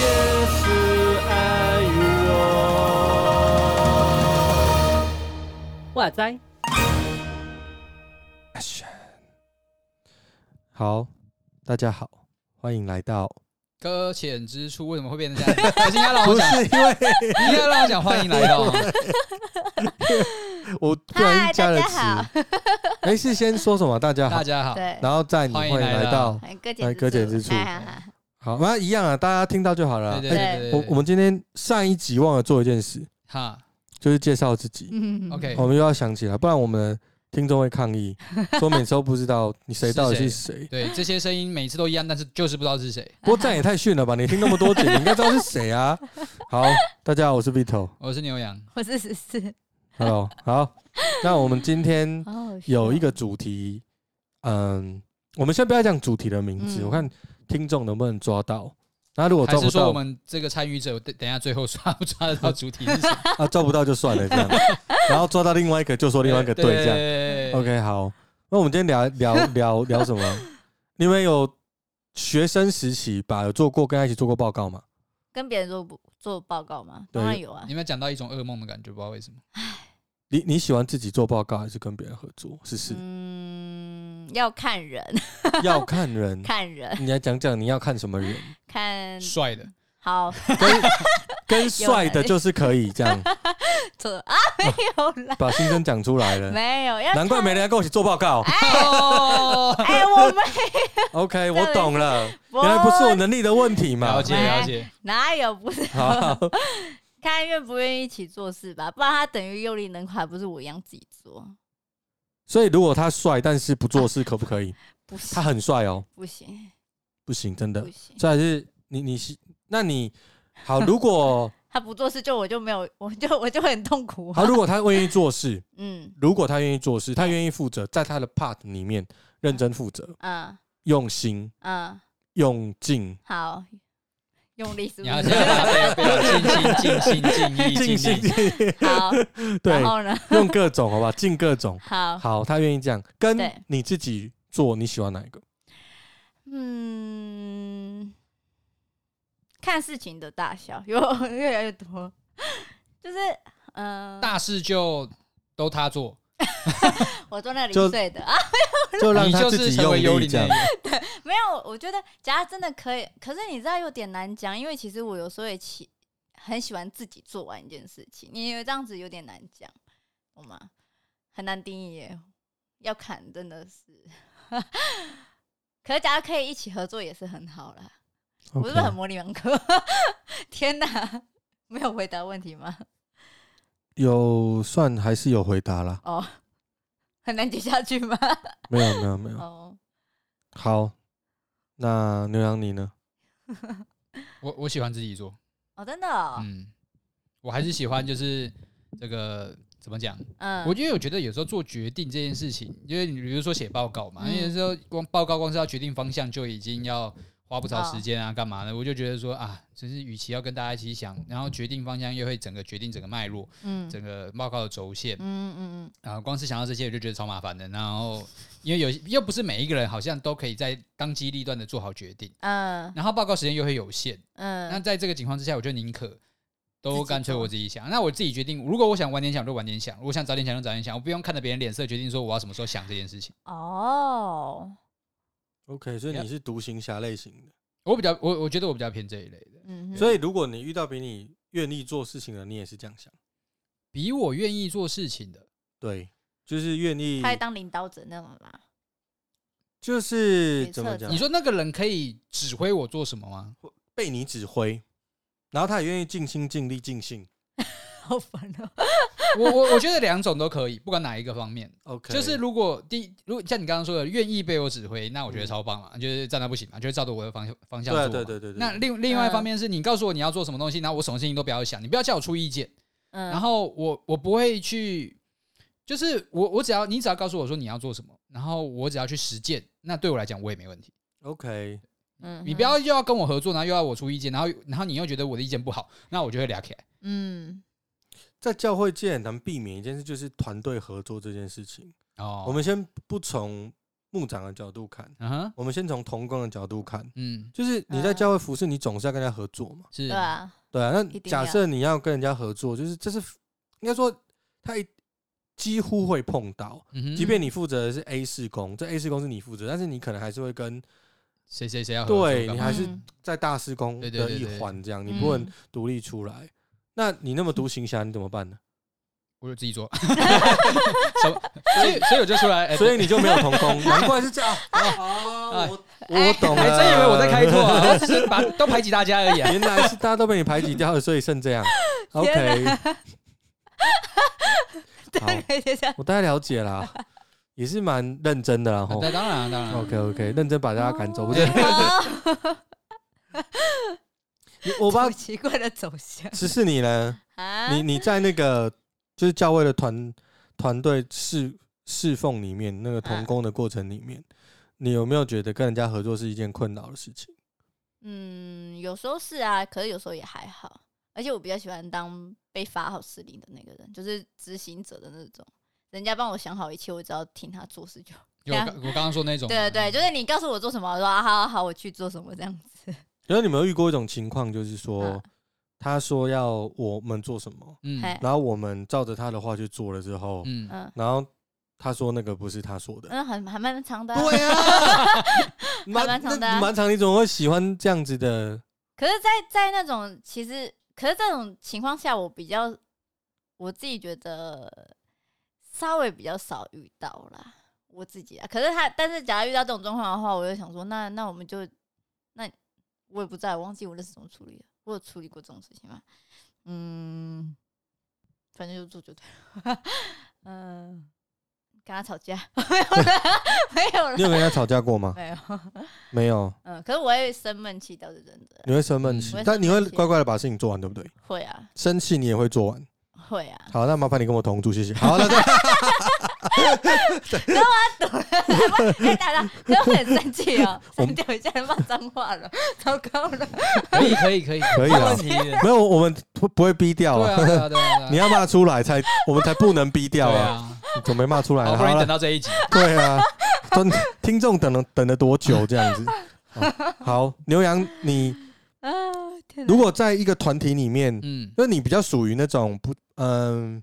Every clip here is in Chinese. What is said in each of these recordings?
也是爱我。哇塞！好，大家好，欢迎来到。搁浅之处为什么会变成这样？可是应该让我讲，不是因为你应该让我讲欢迎来到。我突然加了词。没事，先说什么？大家好，大家好。然后再你欢迎来到搁浅搁浅之处。好，那一样啊，大家听到就好了。对对对，对，对、欸。我我们今天上一集忘了做一件事，哈，就是介绍自己。嗯 OK，我们又要想起来，不然我们。听众会抗议，说每次都不知道你谁到底是谁。对，这些声音每次都一样，但是就是不知道是谁。不过这样也太逊了吧！你听那么多集，你应该知道是谁啊？好，大家好，我是 Vito，我是牛羊，我是十四。Hello，好，那我们今天有一个主题，嗯，我们先不要讲主题的名字，我看听众能不能抓到。那如果抓不到，说我们这个参与者等等下最后抓不 抓得到主题是谁？啊，抓不到就算了这样，然后抓到另外一个就说另外一个对这样。OK，好，那我们今天聊聊聊聊什么？你们有学生时期吧？有做过跟他一起做过报告吗？跟别人做做报告吗？当然有啊。你有没有讲到一种噩梦的感觉？不知道为什么。你你喜欢自己做报告还是跟别人合作？是是。嗯，要看人。要看人。看人。你来讲讲你要看什么人？看帅的。好。跟 跟帅的就是可以这样。这啊没有了。把心声讲出来了。没有。难怪没人要跟我一起做报告。哎，我没。OK，我懂了。原来不是我能力的问题嘛。了解了解。哪有不是？好。看愿不愿意一起做事吧，不然他等于用力能还不是我一样自己做。所以如果他帅，但是不做事，可不可以？不行，他很帅哦。不行，不行，真的。不行。所以还是你你是那你好，如果他不做事，就我就没有，我就我就很痛苦。好，如果他愿意做事，嗯，如果他愿意做事，他愿意负责，在他的 part 里面认真负责，嗯，用心，嗯，用劲，好。用力是不是？你要这样，不要尽心尽心尽意尽心。好，对，然后呢？用各种，好吧，尽各种。好，好，他愿意这样。跟你自己做，你喜欢哪一个？嗯，看事情的大小，有越来越多，就是嗯，大事就都他做。我做那零碎的啊，就让他自己用力这样。对，没有，我觉得假如真的可以，可是你知道有点难讲，因为其实我有时候也喜很喜欢自己做完一件事情，你以为这样子有点难讲，懂吗？很难定义耶，要看真的是。可是假如可以一起合作也是很好啦。我是不是很模棱两可？天哪，没有回答问题吗？有算还是有回答啦？哦，很难接下去吗？没有没有没有。哦，好，那牛羊你呢？我我喜欢自己做。哦，真的哦。嗯，我还是喜欢，就是这个怎么讲？嗯，我因为我觉得有时候做决定这件事情，因为你比如说写报告嘛，嗯、有时候光报告光是要决定方向就已经要。花不少时间啊，干嘛呢？我就觉得说啊，只是与其要跟大家一起想，然后决定方向，又会整个决定整个脉络，嗯，整个报告的轴线，嗯嗯嗯，然后光是想到这些，我就觉得超麻烦的。然后 因为有又不是每一个人好像都可以在当机立断的做好决定，嗯，然后报告时间又会有限，嗯，那在这个情况之下，我就宁可都干脆我自己想。那我自己决定，如果我想晚点想就晚点想，如果想早点想就早点想，我不用看着别人脸色决定说我要什么时候想这件事情。哦。OK，所以你是独行侠类型的。我比较，我我觉得我比较偏这一类的。嗯，所以如果你遇到比你愿意做事情的，你也是这样想。比我愿意做事情的，对，就是愿意。他当领导者那种啦。就是怎么讲？你说那个人可以指挥我做什么吗？被你指挥，然后他也愿意尽心尽力尽兴。好烦哦。我我我觉得两种都可以，不管哪一个方面。OK，就是如果第如果像你刚刚说的，愿意被我指挥，那我觉得超棒嘛，就是站那不行嘛，就是照着我的方向方向做。对对对对。那另另外一方面是你告诉我你要做什么东西，然后我什么事情都不要想，你不要叫我出意见。嗯。然后我我不会去，就是我我只要你只要告诉我说你要做什么，然后我只要去实践，那对我来讲我也没问题。OK。嗯。你不要又要跟我合作，然后又要我出意见，然后然后你又觉得我的意见不好，那我就会聊起来。嗯。在教会界很难避免一件事，就是团队合作这件事情。哦，我们先不从牧长的角度看，嗯，我们先从同工的角度看，嗯，就是你在教会服侍，你总是要跟人家合作嘛，是，对啊，对啊。那假设你要跟人家合作，就是这是应该说他一几乎会碰到，即便你负责的是 A 事工，这 A 事工是你负责，但是你可能还是会跟谁谁谁要合作，对你还是在大事工的一环，这样你不能独立出来。那你那么独行侠，你怎么办呢？我就自己做，所以所以我就出来，所以你就没有同工，难怪是这样。我我懂了，还真以为我在开拓啊，只是把都排挤大家而已。原来是大家都被你排挤掉了，所以剩这样。OK，好，我大概了解了，也是蛮认真的，然后当然当然，OK OK，认真把大家赶走，不对。我把奇怪的走向，只是你呢？你你在那个就是教会的团团队侍侍奉里面，那个同工的过程里面，你有没有觉得跟人家合作是一件困扰的事情？嗯，有时候是啊，可是有时候也还好。而且我比较喜欢当被发号施令的那个人，就是执行者的那种。人家帮我想好一切，我只要听他做事就。有我刚刚说那种。对对对，就是你告诉我做什么，我说啊好好好，我去做什么这样子。因为你们有遇过一种情况，就是说，他说要我们做什么，嗯，然后我们照着他的话去做了之后，嗯，然后他说那个不是他说的，嗯，很还蛮长的，对啊，蛮长的，蛮长。你怎么会喜欢这样子的？可是，在在那种其实，可是这种情况下，我比较我自己觉得稍微比较少遇到啦，我自己啊。可是他，但是假如遇到这种状况的话，我就想说，那那我们就那。我也不在，我忘记我那是怎么处理的。我有处理过这种事情吗？嗯，反正就做就对了。嗯，跟他吵架没有了，没有了。你有跟他吵架过吗？没有，没有。嗯，可是我会生闷气，倒是真的。你会生闷气，但你会乖乖的把事情做完，对不对？会啊。生气你也会做完。会啊。好，那麻烦你跟我同住，谢谢。好了。跟我赌了，哎，大家不要很生气哦。我们等一下骂脏话了，糟糕了。可以，可以，可以，可以啊。没有，我们不不会逼掉啊。对啊，对啊。你要骂出来才，我们才不能逼掉啊。怎么没骂出来？好，等到这一集。对啊，听听众等了等了多久这样子？好，牛羊，你如果在一个团体里面，嗯，那你比较属于那种不，嗯。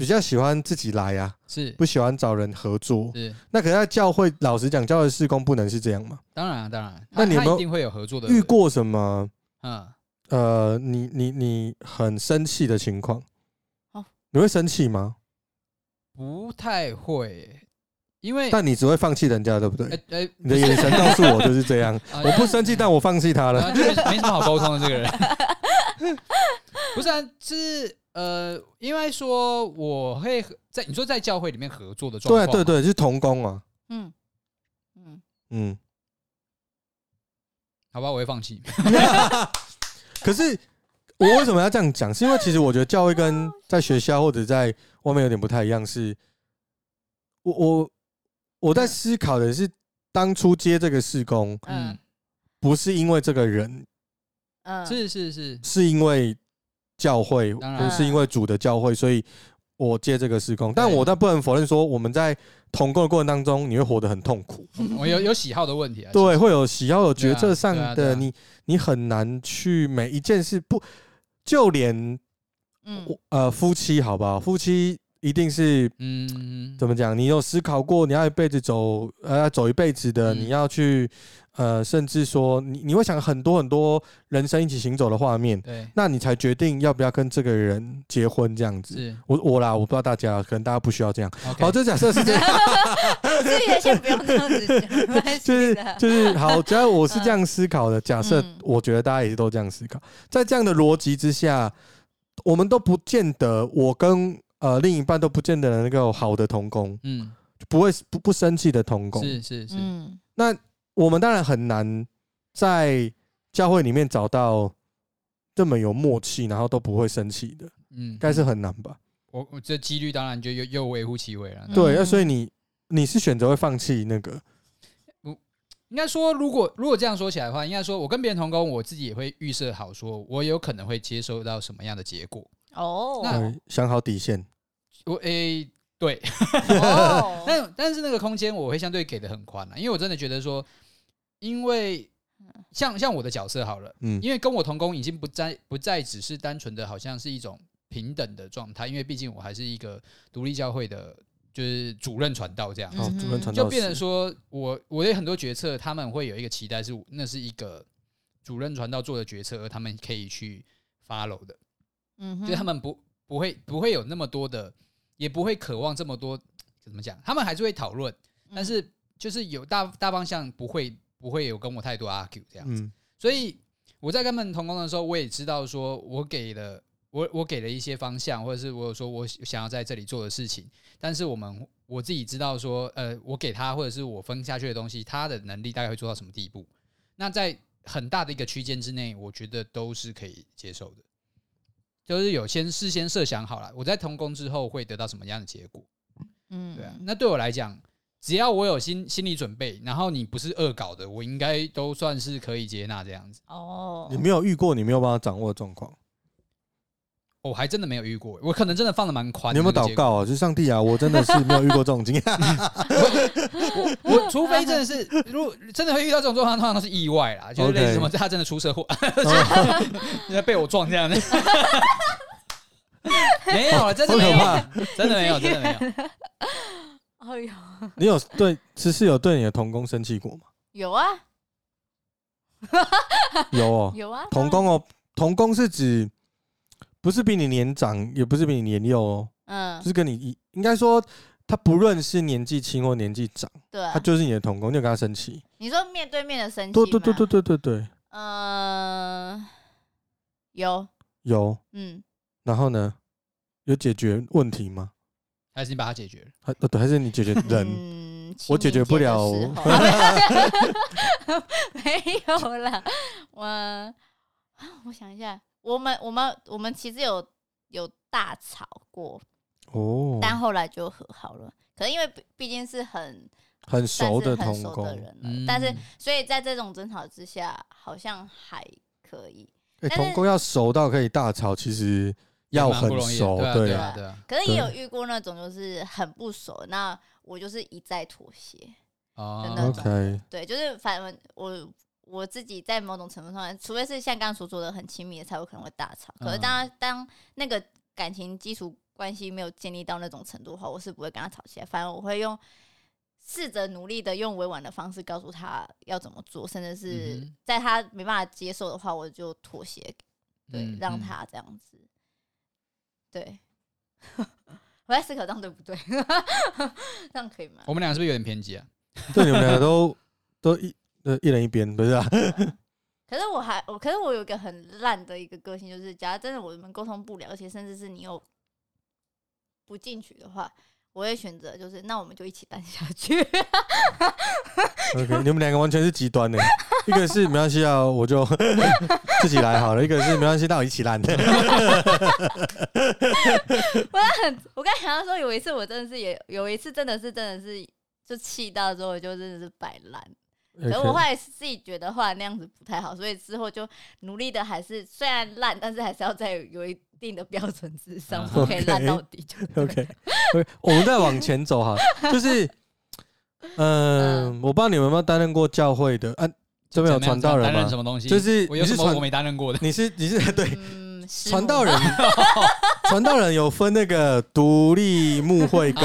比较喜欢自己来啊，是不喜欢找人合作。是那可是在教会，老实讲，教会事工不能是这样吗？当然、啊，当然。那你有没有一定会有合作的？遇过什么？嗯，呃，你你你很生气的情况？哦，你会生气吗？不太会，因为但你只会放弃人家，对不对？你的眼神告诉我就是这样。我不生气，但我放弃他了，就没什么好沟通的这个人。不是啊，是。呃，因为说我会在你说在教会里面合作的状况，对对对，是同工啊。嗯嗯嗯，好吧，我会放弃。可是我为什么要这样讲？是因为其实我觉得教会跟在学校或者在外面有点不太一样。是，我我我在思考的是，当初接这个事工，嗯，不是因为这个人，嗯，是是是，是因为。教会不是因为主的教会，所以我接这个时空。但我倒不能否认说，我们在同工的过程当中，你会活得很痛苦。我有有喜好的问题啊，对，会有喜好，有决策上的，你你很难去每一件事不，就连嗯呃夫妻好不好？夫妻一定是嗯怎么讲？你有思考过你要一辈子走呃要走一辈子的，你要去。呃，甚至说你你会想很多很多人生一起行走的画面，对，那你才决定要不要跟这个人结婚这样子。是，我我啦，我不知道大家，可能大家不需要这样。好，这假设是这样，这也先不用这样子讲，就是就是好，只要我是这样思考的，假设我觉得大家也是都这样思考，在这样的逻辑之下，我们都不见得，我跟呃另一半都不见得能够好的同工，嗯，不会不不生气的同工，是是是，嗯，那。我们当然很难在教会里面找到这么有默契，然后都不会生气的，嗯，该是很难吧？我我这几率当然就又又微乎其微了。对，那所以你你是选择会放弃那个？不，应该说，如果如果这样说起来的话，应该说我跟别人同工，我自己也会预设好，说我有可能会接收到什么样的结果。哦，那想好底线。我诶、欸，对，但但是那个空间我会相对给的很宽了，因为我真的觉得说，因为像像我的角色好了，嗯，因为跟我同工已经不再不再只是单纯的好像是一种平等的状态，因为毕竟我还是一个独立教会的，就是主任传道这样。主任传道就变成说我我有很多决策，他们会有一个期待是，那是一个主任传道做的决策，而他们可以去 follow 的，嗯，就他们不不会不会有那么多的。也不会渴望这么多，怎么讲？他们还是会讨论，但是就是有大大方向，不会不会有跟我太多 argue 这样子。嗯、所以我在跟他们同工的时候，我也知道说，我给了我我给了一些方向，或者是我有说我想要在这里做的事情。但是我们我自己知道说，呃，我给他或者是我分下去的东西，他的能力大概会做到什么地步？那在很大的一个区间之内，我觉得都是可以接受的。就是有先事先设想好了，我在同工之后会得到什么样的结果？嗯，对啊。那对我来讲，只要我有心心理准备，然后你不是恶搞的，我应该都算是可以接纳这样子。哦，你没有遇过你没有办法掌握的状况？我还真的没有遇过，我可能真的放的蛮宽。你有没有祷告啊？就是上帝啊，我真的是没有遇过这种经验。我我除非真的是，如果真的会遇到这种状况，通常都是意外啦，就是类似什么他真的出车祸，被我撞这样的。没有，真的没有，真的没有，真的没有。哎呦，你有对，其实有对你的同工生气过吗？有啊，有哦，有啊，同工哦，同工是指。不是比你年长，也不是比你年幼哦，嗯，就是跟你应该说，他不论是年纪轻或年纪长，对，他就是你的同工，你有跟他生气？你说面对面的生气？对对对对对对对。嗯，有有，嗯，然后呢，有解决问题吗？还是你把它解决了？还对，还是你解决 人？嗯，我解决不了。没有啦，我我想一下。我们我们我们其实有有大吵过哦，但后来就和好了。可能因为毕竟是很很熟的同工的人，嗯、但是所以在这种争吵之下，好像还可以。欸、同工要熟到可以大吵，其实要很熟，对啊，对啊，对啊。可是也有遇过那种就是很不熟，那我就是一再妥协啊。OK，对，就是反正我。我自己在某种程度上，除非是像刚刚所说的很亲密的，才有可能会大吵。可是当当那个感情基础关系没有建立到那种程度的话，我是不会跟他吵起来。反而我会用试着努力的用委婉的方式告诉他要怎么做，甚至是在他没办法接受的话，我就妥协，对，让他这样子。对，我在思考这样对不对？这样可以吗？我们俩是不是有点偏激啊？对，你们俩都都一。呃，一人一边，不是啊。可是我还我，可是我有一个很烂的一个个性，就是假如真的我们沟通不了，而且甚至是你又不进取的话，我会选择就是那我们就一起烂下去。OK，你们两个完全是极端的，一个是没关系啊，我就自己来好了；一个是没关系，那我一起烂的。我很，我刚才想到说，有一次我真的是也有一次真的是真的是就气到之后，我就真的是摆烂。可是我后来自己觉得后来那样子不太好，所以之后就努力的还是虽然烂，但是还是要在有一定的标准之上，不可以烂到底就 OK。我们再往前走哈，就是，嗯，我不知道你们有没有担任过教会的，啊，这边有传道人吗？什么东西？就是我有什么我没担任过的？你是你是 对。传道人，传道人有分那个独立牧会跟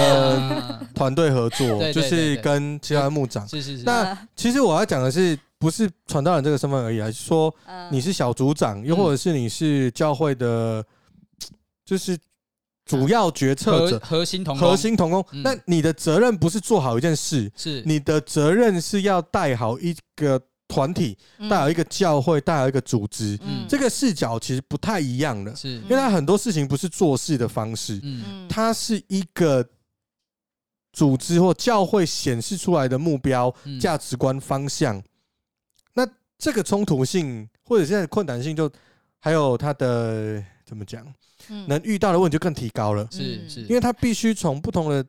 团队合作，就是跟其他牧长。是是是。那其实我要讲的是，不是传道人这个身份而已，还是说你是小组长，又或者是你是教会的，就是主要决策者、核心同核心同工。那你的责任不是做好一件事，是你的责任是要带好一个。团体带有一个教会，带有一个组织，嗯、这个视角其实不太一样的，是。因为它很多事情不是做事的方式，嗯、它是一个组织或教会显示出来的目标、价值观方向。那这个冲突性或者现在困难性，就还有它的怎么讲，能遇到的问题就更提高了，是是，因为它必须从不同的，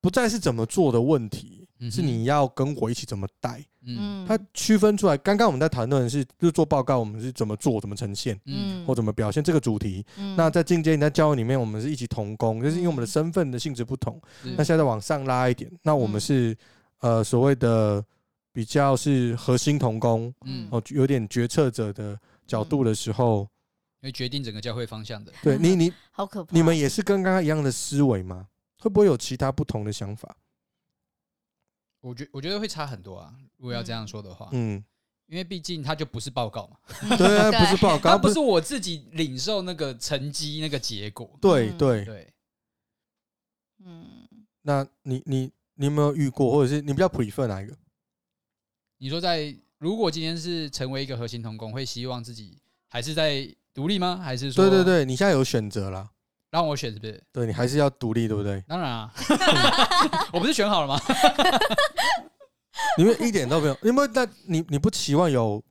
不再是怎么做的问题。是你要跟我一起怎么带。嗯，它区分出来。刚刚我们在谈论的是，就是做报告，我们是怎么做，怎么呈现，嗯，或怎么表现这个主题。那在进阶，你在教育里面，我们是一起同工，就是因为我们的身份的性质不同。那现在往上拉一点，那我们是呃所谓的比较是核心同工，嗯，哦，有点决策者的角度的时候。会决定整个教会方向的。对你，你 好可怕。你们也是跟刚刚一样的思维吗？会不会有其他不同的想法？我觉我觉得会差很多啊。如果要这样说的话，嗯，因为毕竟它就不是报告嘛。对啊，不是报告，它不是我自己领受那个成绩那个结果。对对对。嗯，那你你你有没有遇过，或者是你比较 prefer 哪一个？你说在如果今天是成为一个核心同工，会希望自己还是在。独立吗？还是说？对对对，你现在有选择了，让我选是不是？对，你还是要独立，对不对？当然啊，我不是选好了吗？你们一点都没有，因为那你你不期望有，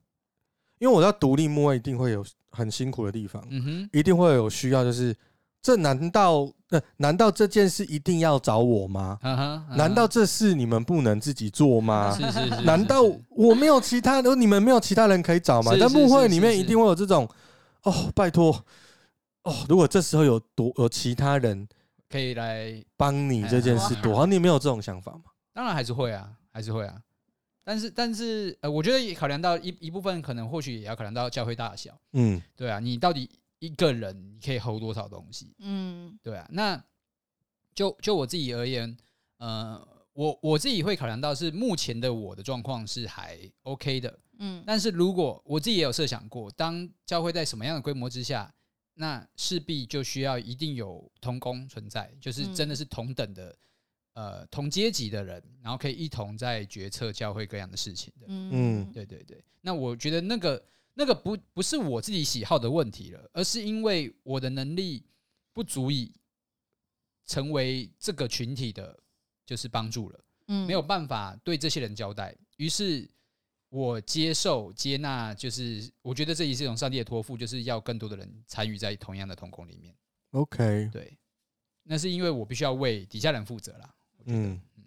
因为我知道独立幕位一定会有很辛苦的地方，嗯哼，一定会有需要，就是这难道那难道这件事一定要找我吗？难道这事你们不能自己做吗？是是是。难道我没有其他的，你们没有其他人可以找吗？在幕会里面一定会有这种。哦，拜托，哦，如果这时候有多有其他人可以来帮你这件事多，多好，你没有这种想法吗？当然还是会啊，还是会啊。但是，但是，呃，我觉得也考量到一一部分，可能或许也要考量到教会大小。嗯，对啊，你到底一个人你可以 hold 多少东西？嗯，对啊。那就就我自己而言，呃，我我自己会考量到是目前的我的状况是还 OK 的。嗯，但是如果我自己也有设想过，当教会在什么样的规模之下，那势必就需要一定有同工存在，就是真的是同等的，呃，同阶级的人，然后可以一同在决策教会各样的事情的。嗯，对对对。那我觉得那个那个不不是我自己喜好的问题了，而是因为我的能力不足以成为这个群体的，就是帮助了。嗯，没有办法对这些人交代，于是。我接受接纳，就是我觉得这也是一种上帝的托付，就是要更多的人参与在同样的瞳孔里面。OK，对，那是因为我必须要为底下人负责啦。嗯嗯，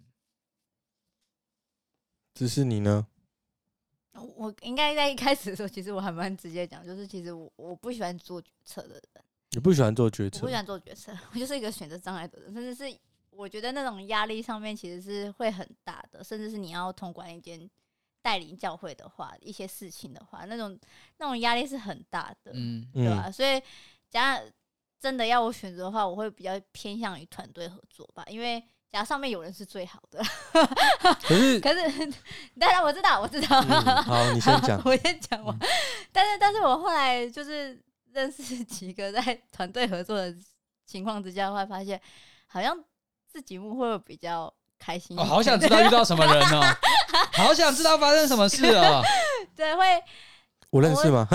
只是你呢？我应该在一开始的时候，其实我还蛮直接讲，就是其实我我不喜欢做决策的人。你不喜欢做决策？我不喜欢做决策，我就是一个选择障碍的人，甚至是我觉得那种压力上面其实是会很大的，甚至是你要通关一间。带领教会的话，一些事情的话，那种那种压力是很大的，嗯，对吧？嗯、所以，假如真的要我选择的话，我会比较偏向于团队合作吧，因为假如上面有人是最好的。可是，可是，当然我知道，我知道。嗯、好，你先讲，我先讲完。但是，但是我后来就是认识几个在团队合作的情况之下，会发现好像自己会不会比较开心。我、哦、好想知道遇到什么人哦。好想知道发生什么事哦！对，会我认识吗？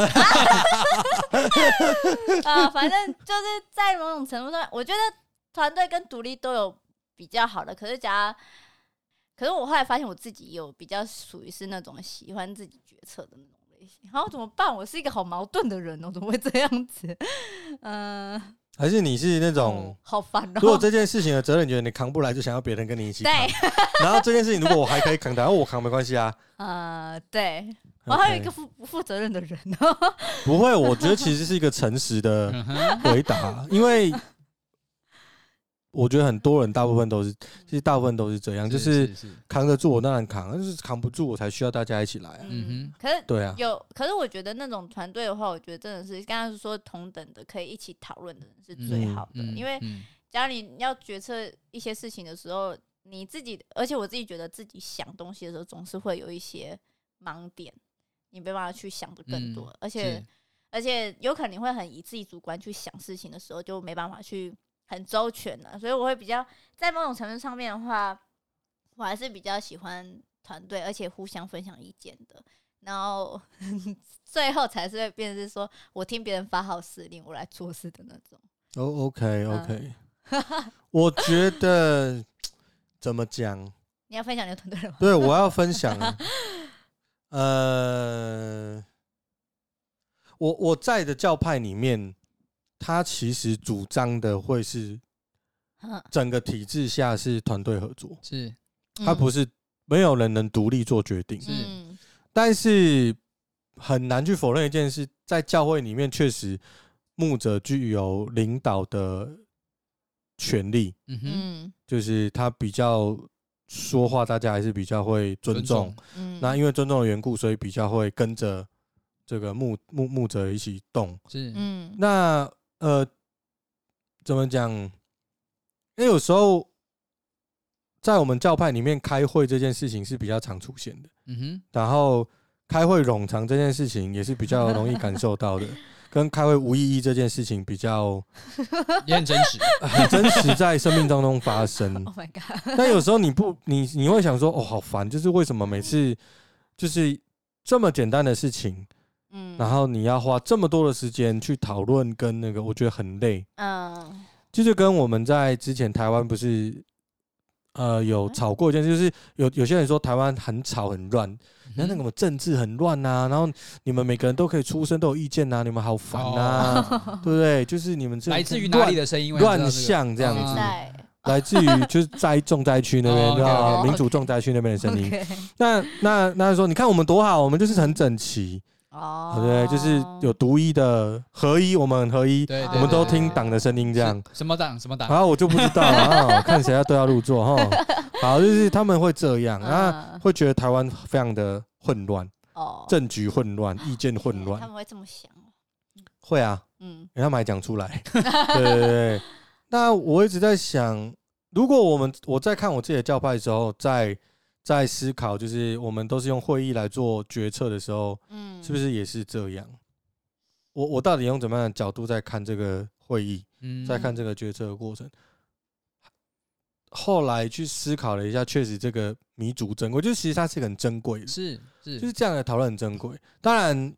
啊，反正就是在某种程度上，我觉得团队跟独立都有比较好的。可是，假如，可是我后来发现我自己有比较属于是那种喜欢自己决策的那种类型。然后怎么办？我是一个好矛盾的人哦，怎么会这样子？嗯、呃。还是你是那种好烦哦。如果这件事情的责任你觉得你扛不来，就想要别人跟你一起扛。对。然后这件事情如果我还可以扛，然后我扛没关系啊。呃，对。我还有一个负不负责任的人呢。不会，我觉得其实是一个诚实的回答，因为。我觉得很多人大部分都是，其实大部分都是这样，就是扛得住我当然扛，但是扛不住我才需要大家一起来啊。嗯哼，可是对啊，有，可是我觉得那种团队的话，我觉得真的是刚刚说同等的可以一起讨论的人是最好的，因为假如你要决策一些事情的时候，你自己，而且我自己觉得自己想东西的时候总是会有一些盲点，你没办法去想的更多，而且而且有可能你会很以自己主观去想事情的时候，就没办法去。很周全的，所以我会比较在某种程度上面的话，我还是比较喜欢团队，而且互相分享意见的。然后 最后才是会变成是说我听别人发号施令，我来做事的那种。哦，OK，OK。我觉得 怎么讲？你要分享你的团队吗？对，我要分享。呃，我我在的教派里面。他其实主张的会是整个体制下是团队合作，是，他不是没有人能独立做决定，是，但是很难去否认一件事，在教会里面确实牧者具有领导的权利，嗯哼，就是他比较说话，大家还是比较会尊重，那因为尊重的缘故，所以比较会跟着这个牧牧牧者一起动，是，嗯。那呃，怎么讲？因为有时候。在我们教派里面开会这件事情是比较常出现的，嗯哼，然后开会冗长这件事情也是比较容易感受到的，跟开会无意义这件事情比较也很真实，很真实在生命当中发生。Oh my god！但有时候你不，你你会想说，哦，好烦，就是为什么每次就是这么简单的事情，嗯，然后你要花这么多的时间去讨论跟那个，我觉得很累，嗯，就是跟我们在之前台湾不是。呃，有吵过一件事，就是有有些人说台湾很吵很乱，你看那个政治很乱呐，然后你们每个人都可以出声，都有意见呐，你们好烦呐，对不对？就是你们这来自于哪里的声音？乱象这样子，来自于就是在重灾区那边，然后民主重灾区那边的声音。那那那说，你看我们多好，我们就是很整齐。哦，对，就是有独一的合一，我们很合一，我们都听党的声音，这样。什么党？什么党？然后我就不知道 啊，看谁要对号入座哈。好，就是他们会这样，啊，会觉得台湾非常的混乱，哦，政局混乱，意见混乱。他们会这么想？会啊，嗯，他们还讲出来。对对对。那我一直在想，如果我们我在看我自己的教派的时候，在。在思考，就是我们都是用会议来做决策的时候，嗯，是不是也是这样？我我到底用怎么样的角度在看这个会议，嗯，在看这个决策的过程？后来去思考了一下，确实这个弥足珍贵，就是其实它是很珍贵的，是是，就是这样的讨论很珍贵。当然，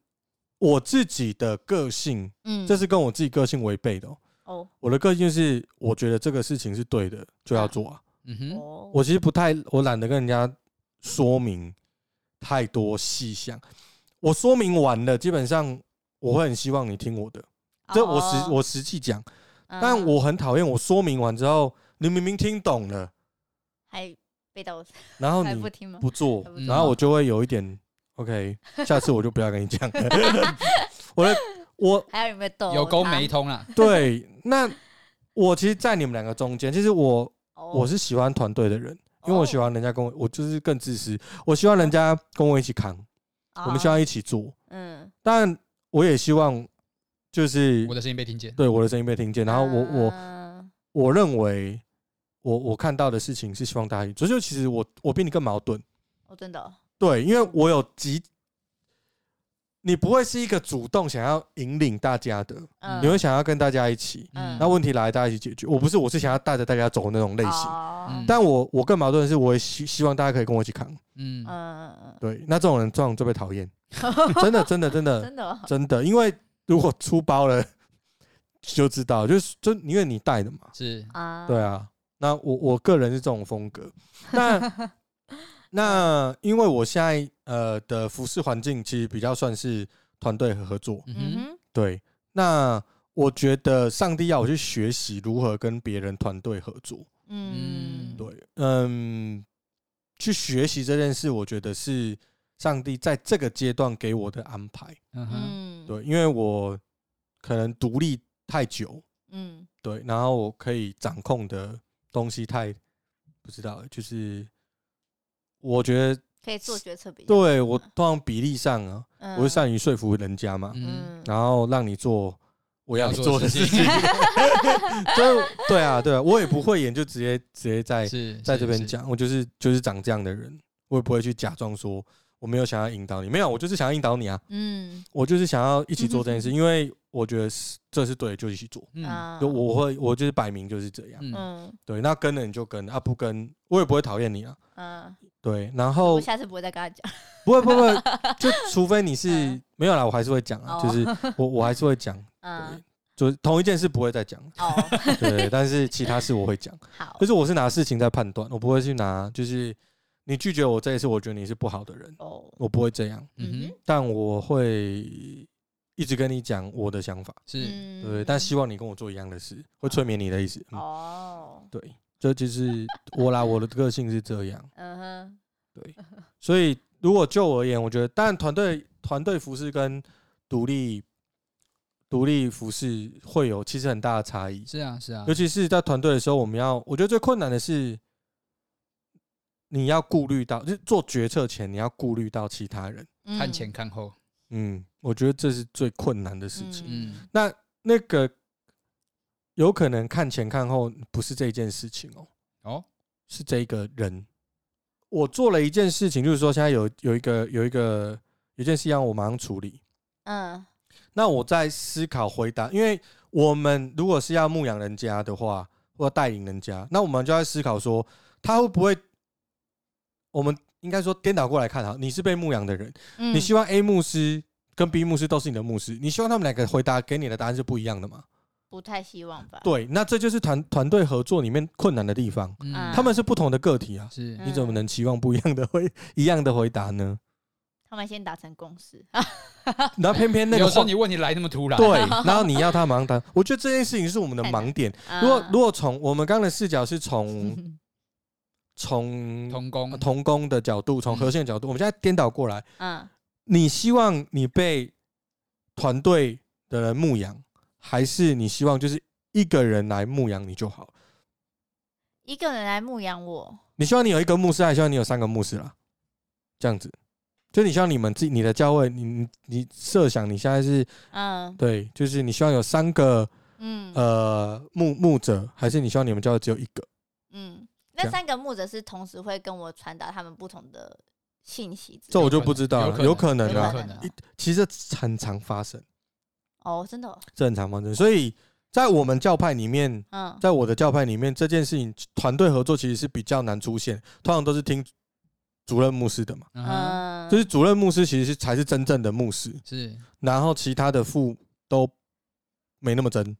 我自己的个性，嗯，这是跟我自己个性违背的哦。哦，我的个性就是，我觉得这个事情是对的，就要做啊。嗯哼，我其实不太，我懒得跟人家说明太多细项。我说明完了，基本上我会很希望你听我的。这我实我实际讲，但我很讨厌我说明完之后，你明明听懂了，还背到，然后你不听吗？不做，然后我就会有一点 OK，下次我就不要跟你讲了。我的我还有没有有沟没通啊？对，那我其实，在你们两个中间，其实我。我是喜欢团队的人，因为我喜欢人家跟我，我就是更自私。我希望人家跟我一起扛，我们希望一起做。嗯，但我也希望就是我的声音被听见，对，我的声音被听见。然后我我我认为我我看到的事情是希望大家一起做，就其实我我比你更矛盾。哦，真的？对，因为我有极。你不会是一个主动想要引领大家的，你会想要跟大家一起。那问题来，大家一起解决。我不是，我是想要带着大家走的那种类型。但我我更矛盾的是，我也希希望大家可以跟我一起扛。嗯嗯嗯，对。那这种人这种就被讨厌，真的真的真的真的真的，因为如果出包了，就知道就是就因为你带的嘛。是啊，对啊。那我我个人是这种风格。那。那因为我现在呃的服侍环境其实比较算是团队合作，嗯哼，对。那我觉得上帝要我去学习如何跟别人团队合作，嗯，对，嗯，去学习这件事，我觉得是上帝在这个阶段给我的安排，嗯哼，对，因为我可能独立太久，嗯，对，然后我可以掌控的东西太不知道，就是。我觉得可以做决策比较，对我通常比例上啊，我是善于说服人家嘛，嗯，然后让你做我要做的事情，就对啊，对啊，我也不会演，就直接直接在在这边讲，我就是就是长这样的人，我也不会去假装说我没有想要引导你，没有，我就是想要引导你啊，嗯，我就是想要一起做这件事，因为我觉得是这是对，就一起做，嗯，就我会我就是摆明就是这样，嗯，对，那跟了你就跟，啊不跟，我也不会讨厌你啊，嗯。对，然后我下次不会再跟他讲，不会不会，就除非你是没有啦，我还是会讲啊，就是我我还是会讲，嗯，就同一件事不会再讲，哦，对，但是其他事我会讲，好，就是我是拿事情在判断，我不会去拿，就是你拒绝我这一次，我觉得你是不好的人，哦，我不会这样，嗯哼，但我会一直跟你讲我的想法，是，对，但希望你跟我做一样的事，会催眠你的意思，哦，对。这就是我啦，我的个性是这样。嗯哼，对，所以如果就我而言，我觉得，当然团队团队服饰跟独立独立服饰会有其实很大的差异。是啊，是啊，尤其是在团队的时候，我们要，我觉得最困难的是你要顾虑到，就是做决策前你要顾虑到其他人，看前看后。嗯，我觉得这是最困难的事情。嗯，那那个有可能看前看后不是这件事情哦，哦，是这一个人。我做了一件事情，就是说现在有有一个有一个有一件事要我马上处理。嗯，那我在思考回答，因为我们如果是要牧养人家的话，或者带领人家，那我们就在思考说，他会不会？我们应该说颠倒过来看哈，你是被牧养的人，你希望 A 牧师跟 B 牧师都是你的牧师，你希望他们两个回答给你的答案是不一样的吗？不太希望吧。对，那这就是团团队合作里面困难的地方。嗯，他们是不同的个体啊，是，你怎么能期望不一样的回一样的回答呢？他们先达成共识，然后偏偏那个有时候你问题来那么突然，对，然后你要他马上答。我觉得这件事情是我们的盲点。如果如果从我们刚刚的视角是从 从同工同工的角度，从核心的角度，我们现在颠倒过来。嗯，你希望你被团队的人牧养？还是你希望就是一个人来牧养你就好？一个人来牧养我？你希望你有一个牧师，还是希望你有三个牧师啦？这样子，就你希望你们自己你的教会，你你设想你现在是嗯，对，就是你希望有三个嗯呃牧牧者，还是你希望你们教会只有一个？嗯，那三个牧者是同时会跟我传达他们不同的信息？这我就不知道了，有可能啊，其实很常发生。哦，真的，这很常发生。所以在我们教派里面，嗯，在我的教派里面，这件事情团队合作其实是比较难出现，通常都是听主任牧师的嘛，嗯，就是主任牧师其实是才是真正的牧师，是，然后其他的副都没那么真。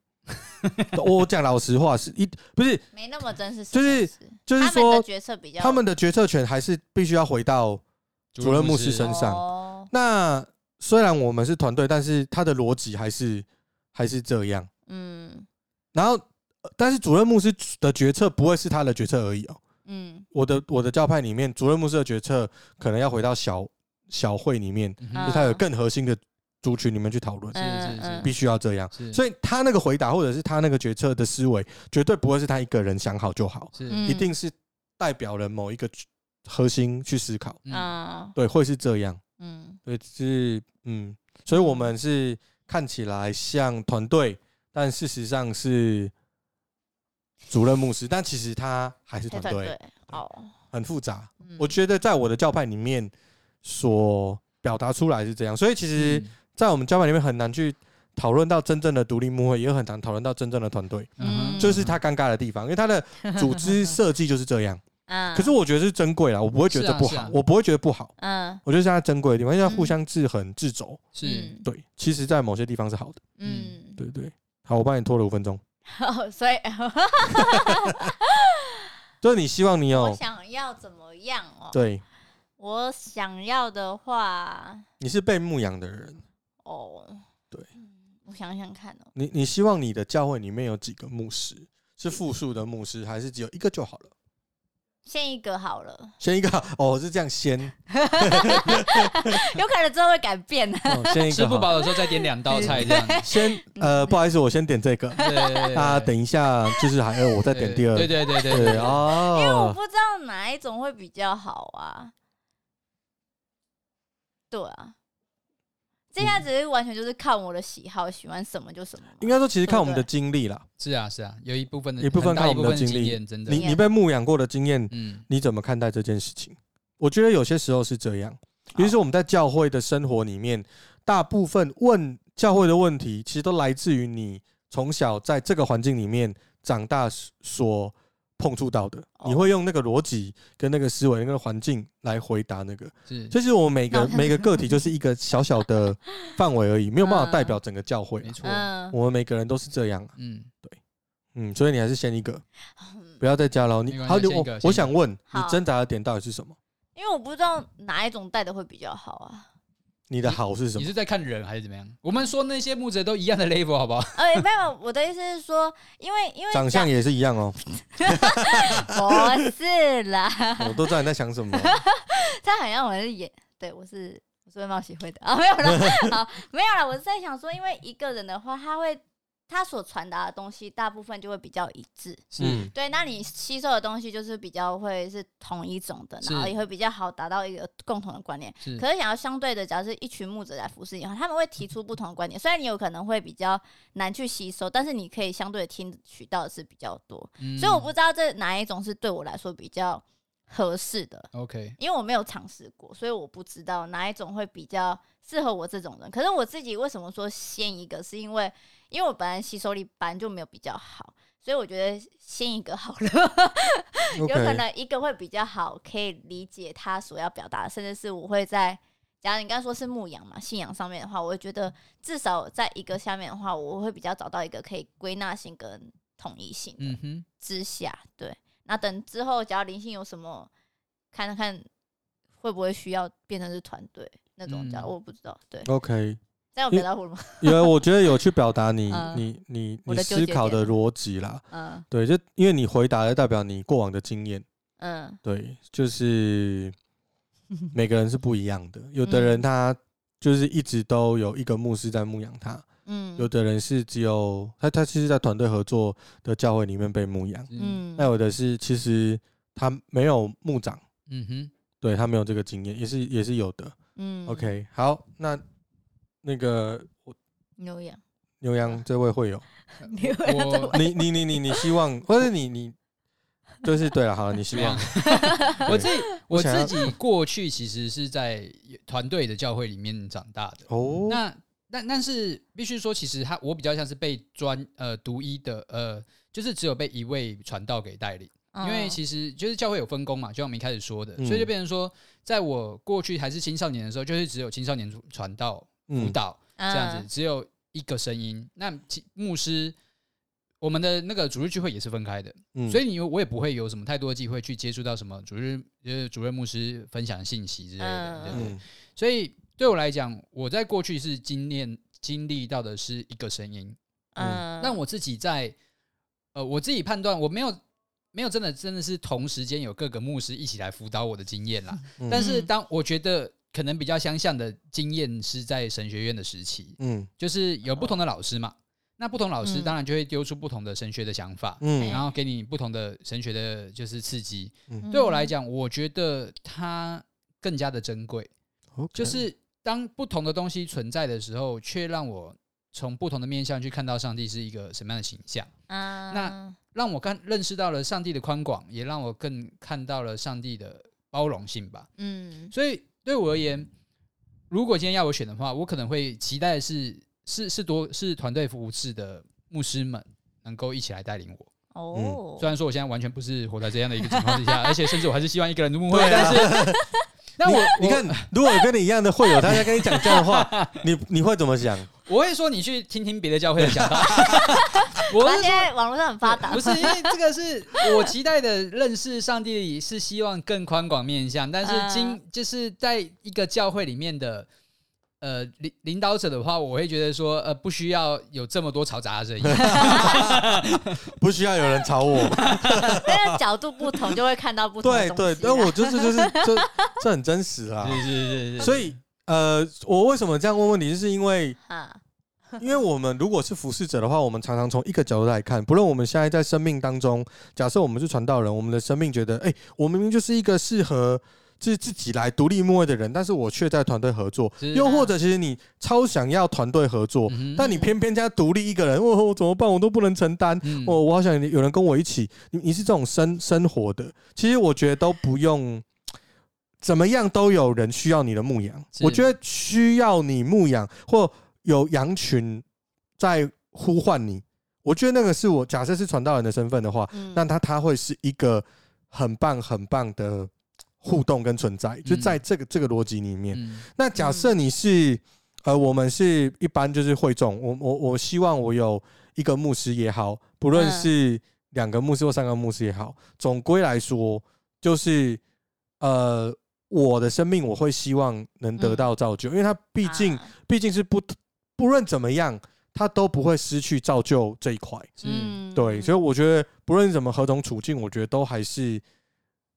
我 讲老实话，是一不是 没那么真实，就是就是说决策比较，他们的决策权还是必须要回到主任牧师身上。那。虽然我们是团队，但是他的逻辑还是还是这样。嗯，然后，但是主任牧师的决策不会是他的决策而已哦。嗯，我的我的教派里面，主任牧师的决策可能要回到小小会里面，就他有更核心的族群里面去讨论，是是是，必须要这样。所以他那个回答或者是他那个决策的思维，绝对不会是他一个人想好就好，是。一定是代表了某一个核心去思考。嗯，对，会是这样。嗯，对，是嗯，所以我们是看起来像团队，但事实上是主任牧师，但其实他还是团队。哦，很复杂。我觉得在我的教派里面所表达出来是这样，所以其实，在我们教派里面很难去讨论到真正的独立幕会，也很难讨论到真正的团队，嗯，就是他尴尬的地方，因为他的组织设计就是这样。嗯，可是我觉得是珍贵啦，我不会觉得不好，我不会觉得不好。嗯，我觉得是它珍贵的地方，因为互相制衡、制肘。是，对，其实，在某些地方是好的。嗯，对对。好，我帮你拖了五分钟。所以，就是你希望你有，我想要怎么样哦？对，我想要的话，你是被牧养的人哦。对，我想想看哦。你你希望你的教会里面有几个牧师？是复数的牧师，还是只有一个就好了？先一个好了，先一个哦，是这样先 有可能之后会改变的。先一个，吃不饱的时候再点两道菜这样。先呃，不好意思，我先点这个。啊，等一下就是还有我再点第二。对对对对对哦，因为我不知道哪一种会比较好啊。对啊。现在只是完全就是看我的喜好，喜欢什么就什么。应该说，其实看我们的经历啦。是啊，是啊，有一部分的，一部分看我们的经历。你你被牧养过的经验，嗯，你怎么看待这件事情？我觉得有些时候是这样。比如说我们在教会的生活里面，大部分问教会的问题，其实都来自于你从小在这个环境里面长大所。碰触到的，你会用那个逻辑跟那个思维、那个环境来回答那个。是，就是我们每个每个个体 就是一个小小的范围而已，没有办法代表整个教会。没错，我们每个人都是这样。嗯，对，嗯，所以你还是先一个，不要再加了。你好，我我想问你挣扎的点到底是什么？因为我不知道哪一种带的会比较好啊。你的好是什么？你是在看人还是怎么样？我们说那些木者都一样的 level 好不好？呃，没有，我的意思是说，因为因为长相也是一样哦。不是啦，我都知道你在想什么。他好像我是演，对我是我是外貌协会的啊，没有了，好，没有了。我是在想说，因为一个人的话，他会。他所传达的东西大部分就会比较一致，嗯，对。那你吸收的东西就是比较会是同一种的，然后也会比较好达到一个共同的观念。是。可是想要相对的，假如是一群牧者来服侍你的话，他们会提出不同的观点，虽然你有可能会比较难去吸收，但是你可以相对的听取到的是比较多。嗯。所以我不知道这哪一种是对我来说比较合适的。OK。因为我没有尝试过，所以我不知道哪一种会比较适合我这种人。可是我自己为什么说先一个，是因为。因为我本来吸收力本来就没有比较好，所以我觉得先一个好了，有可能一个会比较好，可以理解他所要表达的，甚至是我会在，假如你刚刚说是牧羊嘛，信仰上面的话，我会觉得至少在一个下面的话，我会比较找到一个可以归纳性跟统一性的之下，嗯、对。那等之后，假如灵性有什么，看看会不会需要变成是团队那种，假如我不知道，对。OK。这样表达了吗？因为我觉得有去表达你你你你思考的逻辑啦。嗯，对，就因为你回答的代表你过往的经验。嗯，对，就是 每个人是不一样的。有的人他就是一直都有一个牧师在牧养他。嗯，有的人是只有他他其实，在团队合作的教会里面被牧养。嗯，那有的是其实他没有牧长。嗯哼，对他没有这个经验，也是也是有的。嗯，OK，好，那。那个我牛羊牛羊这位会有，你你你你你希望，或者你你就是对了，好了，你希望 我自己我自己过去其实是在团队的教会里面长大的哦。那但但是必须说，其实他我比较像是被专呃独一的呃，就是只有被一位传道给带领，因为其实就是教会有分工嘛，就像我们一开始说的，所以就变成说，在我过去还是青少年的时候，就是只有青少年传道。辅导这样子，只有一个声音。那牧师，我们的那个主日聚会也是分开的，所以你我也不会有什么太多的机会去接触到什么主日就是主任牧师分享信息之类的，对不对？所以对我来讲，我在过去是经验经历到的是一个声音，嗯，那我自己在呃，我自己判断我没有没有真的真的是同时间有各个牧师一起来辅导我的经验啦。但是当我觉得。可能比较相像的经验是在神学院的时期，嗯，就是有不同的老师嘛，那不同老师当然就会丢出不同的神学的想法，嗯，然后给你不同的神学的，就是刺激。嗯，对我来讲，我觉得它更加的珍贵，就是当不同的东西存在的时候，却让我从不同的面向去看到上帝是一个什么样的形象，啊，那让我更认识到了上帝的宽广，也让我更看到了上帝的包容性吧，嗯，所以。对我而言，如果今天要我选的话，我可能会期待的是是是多是团队服务的牧师们能够一起来带领我。哦、嗯，虽然说我现在完全不是活在这样的一个情况之下，而且甚至我还是希望一个人的牧会，啊、但是那我你，看，如果有跟你一样的会友，他在跟你讲这样的话，你你会怎么想？我会说你去听听别的教会的讲道。我是现网络上很发达，不是因为这个是我期待的认识上帝，是希望更宽广面向。但是今就是在一个教会里面的呃领领导者的话，我会觉得说呃不需要有这么多嘈杂的声音，不需要有人吵我。但是角度不同，就会看到不同。对对，那我就是就是这这很真实啊，是是是是。所以呃，我为什么这样问问题，就是因为啊。因为我们如果是服侍者的话，我们常常从一个角度来看，不论我们现在在生命当中，假设我们是传道人，我们的生命觉得，哎，我明明就是一个适合自自己来独立牧会的人，但是我却在团队合作，又或者其实你超想要团队合作，但你偏偏加独立一个人，我我怎么办？我都不能承担，我我好想有人跟我一起。你你是这种生生活的，其实我觉得都不用怎么样，都有人需要你的牧羊。我觉得需要你牧羊或。有羊群在呼唤你，我觉得那个是我假设是传道人的身份的话，嗯、那他他会是一个很棒很棒的互动跟存在，就在这个这个逻辑里面。嗯、那假设你是呃，我们是一般就是会众，我我我希望我有一个牧师也好，不论是两个牧师或三个牧师也好，总归来说就是呃，我的生命我会希望能得到造就，因为他毕竟毕竟是不。不论怎么样，他都不会失去造就这一块。嗯，对，所以我觉得不论怎么何种处境，我觉得都还是，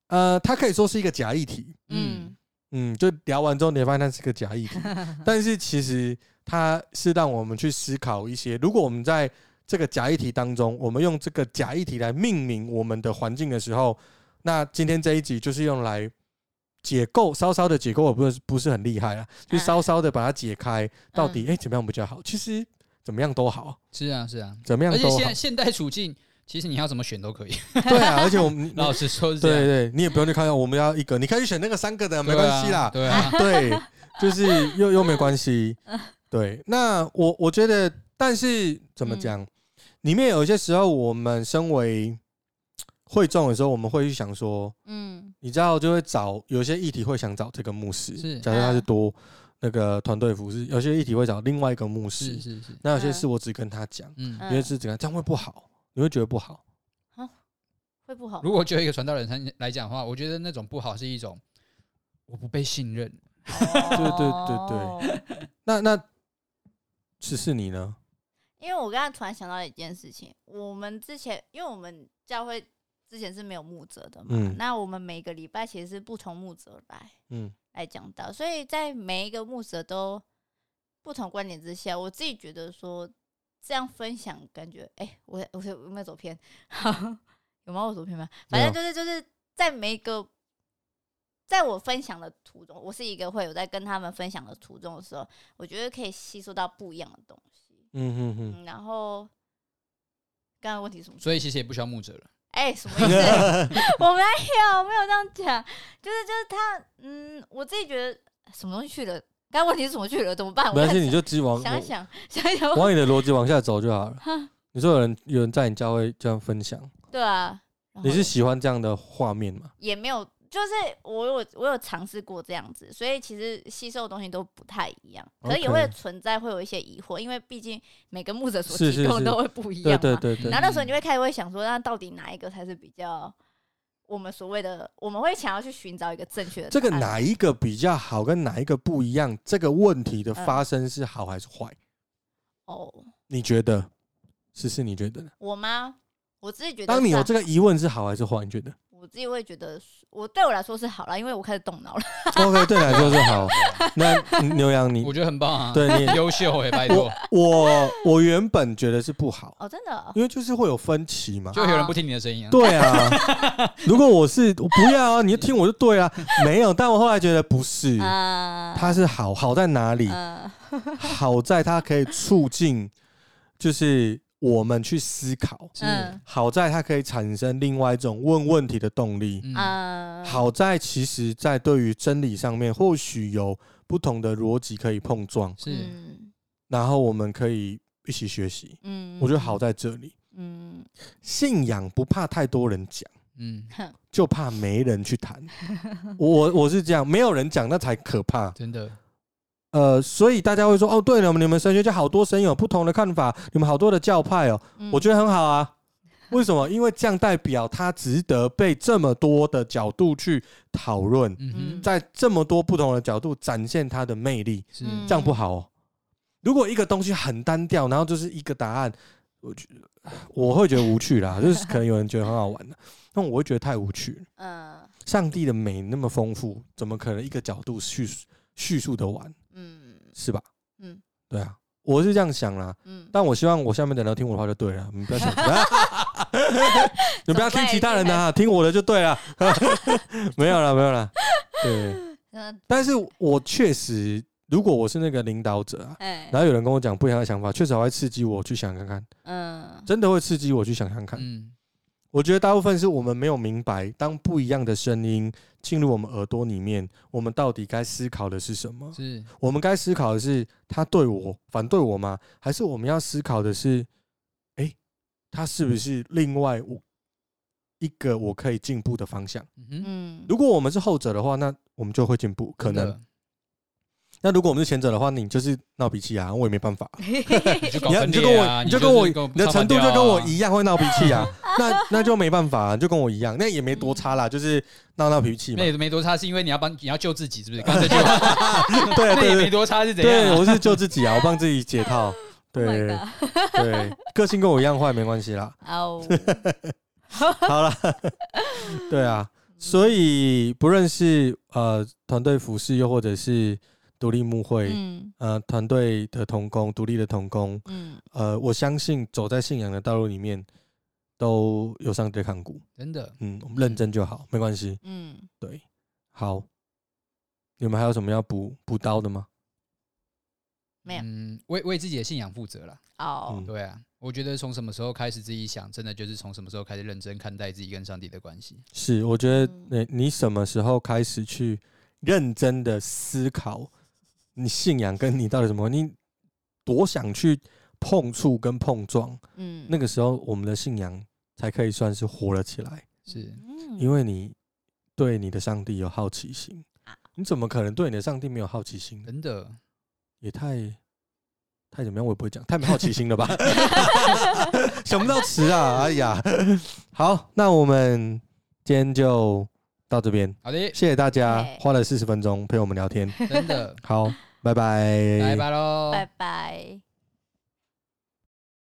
呃，他可以说是一个假议题。嗯，嗯，就聊完之后你会发现它是个假议题，但是其实它是让我们去思考一些，如果我们在这个假议题当中，我们用这个假议题来命名我们的环境的时候，那今天这一集就是用来解构，稍稍的解构，我不是不是很厉害啊，就稍稍的把它解开，到底哎、欸、怎么样比较好？其实怎么样都好，是啊是啊，怎么样都好。而且现现代处境。其实你要怎么选都可以，对啊，而且我们 老实说，对对，你也不用去看，我们要一个，你可以选那个三个的，没关系啦，对啊，对，就是又又没关系，对。那我我觉得，但是怎么讲，里面有一些时候，我们身为会众的时候，我们会去想说，嗯，你知道，就会找有些议题会想找这个牧师，是，假设他是多那个团队服侍，有些议题会找另外一个牧师，是是是，那有些事我只跟他讲，嗯，有些事怎样，这样会不好。你会觉得不好？会不好？如果就一个传道人来讲的话，我觉得那种不好是一种我不被信任。对对对对。那那是是你呢？因为我刚才突然想到一件事情，我们之前因为我们教会之前是没有牧者的嘛，嗯、那我们每个礼拜其实是不同牧者来，嗯，来讲到，所以在每一个牧者都不同观点之下，我自己觉得说。这样分享感觉，哎、欸，我我有没有走偏？有吗？我走偏吗？反正就是就是在每一个，在我分享的途中，我是一个会有在跟他们分享的途中的时候，我觉得可以吸收到不一样的东西。嗯哼哼。然后，刚刚问题是什么？所以其实也不需要牧者了。哎、欸，什么意思？我没有，没有这样讲。就是就是他，嗯，我自己觉得什么东西去了。但问题是怎么去了？怎么办？没关系，你就继续往想想想想，往你的逻辑往下走就好了。你说有人有人在你家会这样分享，对啊，你是喜欢这样的画面吗？也没有，就是我有我有尝试过这样子，所以其实吸收的东西都不太一样，可能也会存在会有一些疑惑，因为毕竟每个牧者所提供的都会不一样嘛。对对对。然后那时候你就会开始会想说，那到底哪一个才是比较？我们所谓的，我们会想要去寻找一个正确的。这个哪一个比较好，跟哪一个不一样？这个问题的发生是好还是坏？哦，你觉得？是是，你觉得呢？我吗？我自己觉得。当你有这个疑问是好还是坏？你觉得？我自己会觉得，我对我来说是好了，因为我开始动脑了。OK，对你来说是好。那牛羊你，我觉得很棒啊，对你优秀哎，拜托。我我原本觉得是不好哦，真的，因为就是会有分歧嘛，就有人不听你的声音啊。对啊，如果我是我不要啊，你就听我就对啊，没有。但我后来觉得不是，它是好，好在哪里？好在它可以促进，就是。我们去思考，嗯，好在它可以产生另外一种问问题的动力，嗯，好在其实，在对于真理上面，或许有不同的逻辑可以碰撞，是，然后我们可以一起学习，嗯，我觉得好在这里，嗯，信仰不怕太多人讲，嗯，就怕没人去谈，我我是这样，没有人讲那才可怕，真的。呃，所以大家会说，哦，对了，你们神学家好多神有不同的看法，你们好多的教派哦，嗯、我觉得很好啊。为什么？因为这样代表他值得被这么多的角度去讨论，嗯、在这么多不同的角度展现他的魅力，是这样不好哦。如果一个东西很单调，然后就是一个答案，我觉得我会觉得无趣啦。就是可能有人觉得很好玩的，但我会觉得太无趣。嗯，上帝的美那么丰富，怎么可能一个角度叙叙述的完？嗯，是吧？嗯，对啊，我是这样想啦。嗯，但我希望我下面的人听我的话就对了，你不要想，你不要听其他人的啊，听我的就对了。没有了，没有了。对，但是我确实，如果我是那个领导者啊，然后有人跟我讲不一样的想法，确实还会刺激我去想看看。嗯，真的会刺激我去想看看。嗯。我觉得大部分是我们没有明白，当不一样的声音进入我们耳朵里面，我们到底该思考的是什么？是我们该思考的是他对我反对我吗？还是我们要思考的是，哎，他是不是另外一个我可以进步的方向？嗯，如果我们是后者的话，那我们就会进步，可能。那如果我们是前者的话，你就是闹脾气啊，我也没办法。你要你就跟我，你就跟我，你的程度就跟我一样会闹脾气啊。那那就没办法，就跟我一样，那也没多差啦，就是闹闹脾气嘛。那也没多差，是因为你要帮你要救自己，是不是？刚才就 对，那也没多差是怎样？对，我是救自己啊，我帮自己解套。对对，个性跟我一样坏没关系啦。好了，对啊。所以不论是呃团队服饰，又或者是独立牧会，嗯、呃团队的同工，独立的同工，嗯，呃，我相信走在信仰的道路里面，都有上帝的看顾，真的，嗯，我们认真就好，没关系，嗯，对，好，你们还有什么要补补刀的吗？没有，嗯，为为自己的信仰负责了，哦、嗯，对啊，我觉得从什么时候开始自己想，真的就是从什么时候开始认真看待自己跟上帝的关系。是，我觉得，你你什么时候开始去认真的思考你信仰跟你到底什么？你多想去碰触跟碰撞，嗯，那个时候我们的信仰。才可以算是活了起来，是，因为你对你的上帝有好奇心，你怎么可能对你的上帝没有好奇心？真的，也太太怎么样？我也不会讲，太没好奇心了吧？想不到词啊！哎呀，好，那我们今天就到这边。好的，谢谢大家花了四十分钟陪我们聊天，真的。好，拜拜，拜拜喽，拜拜。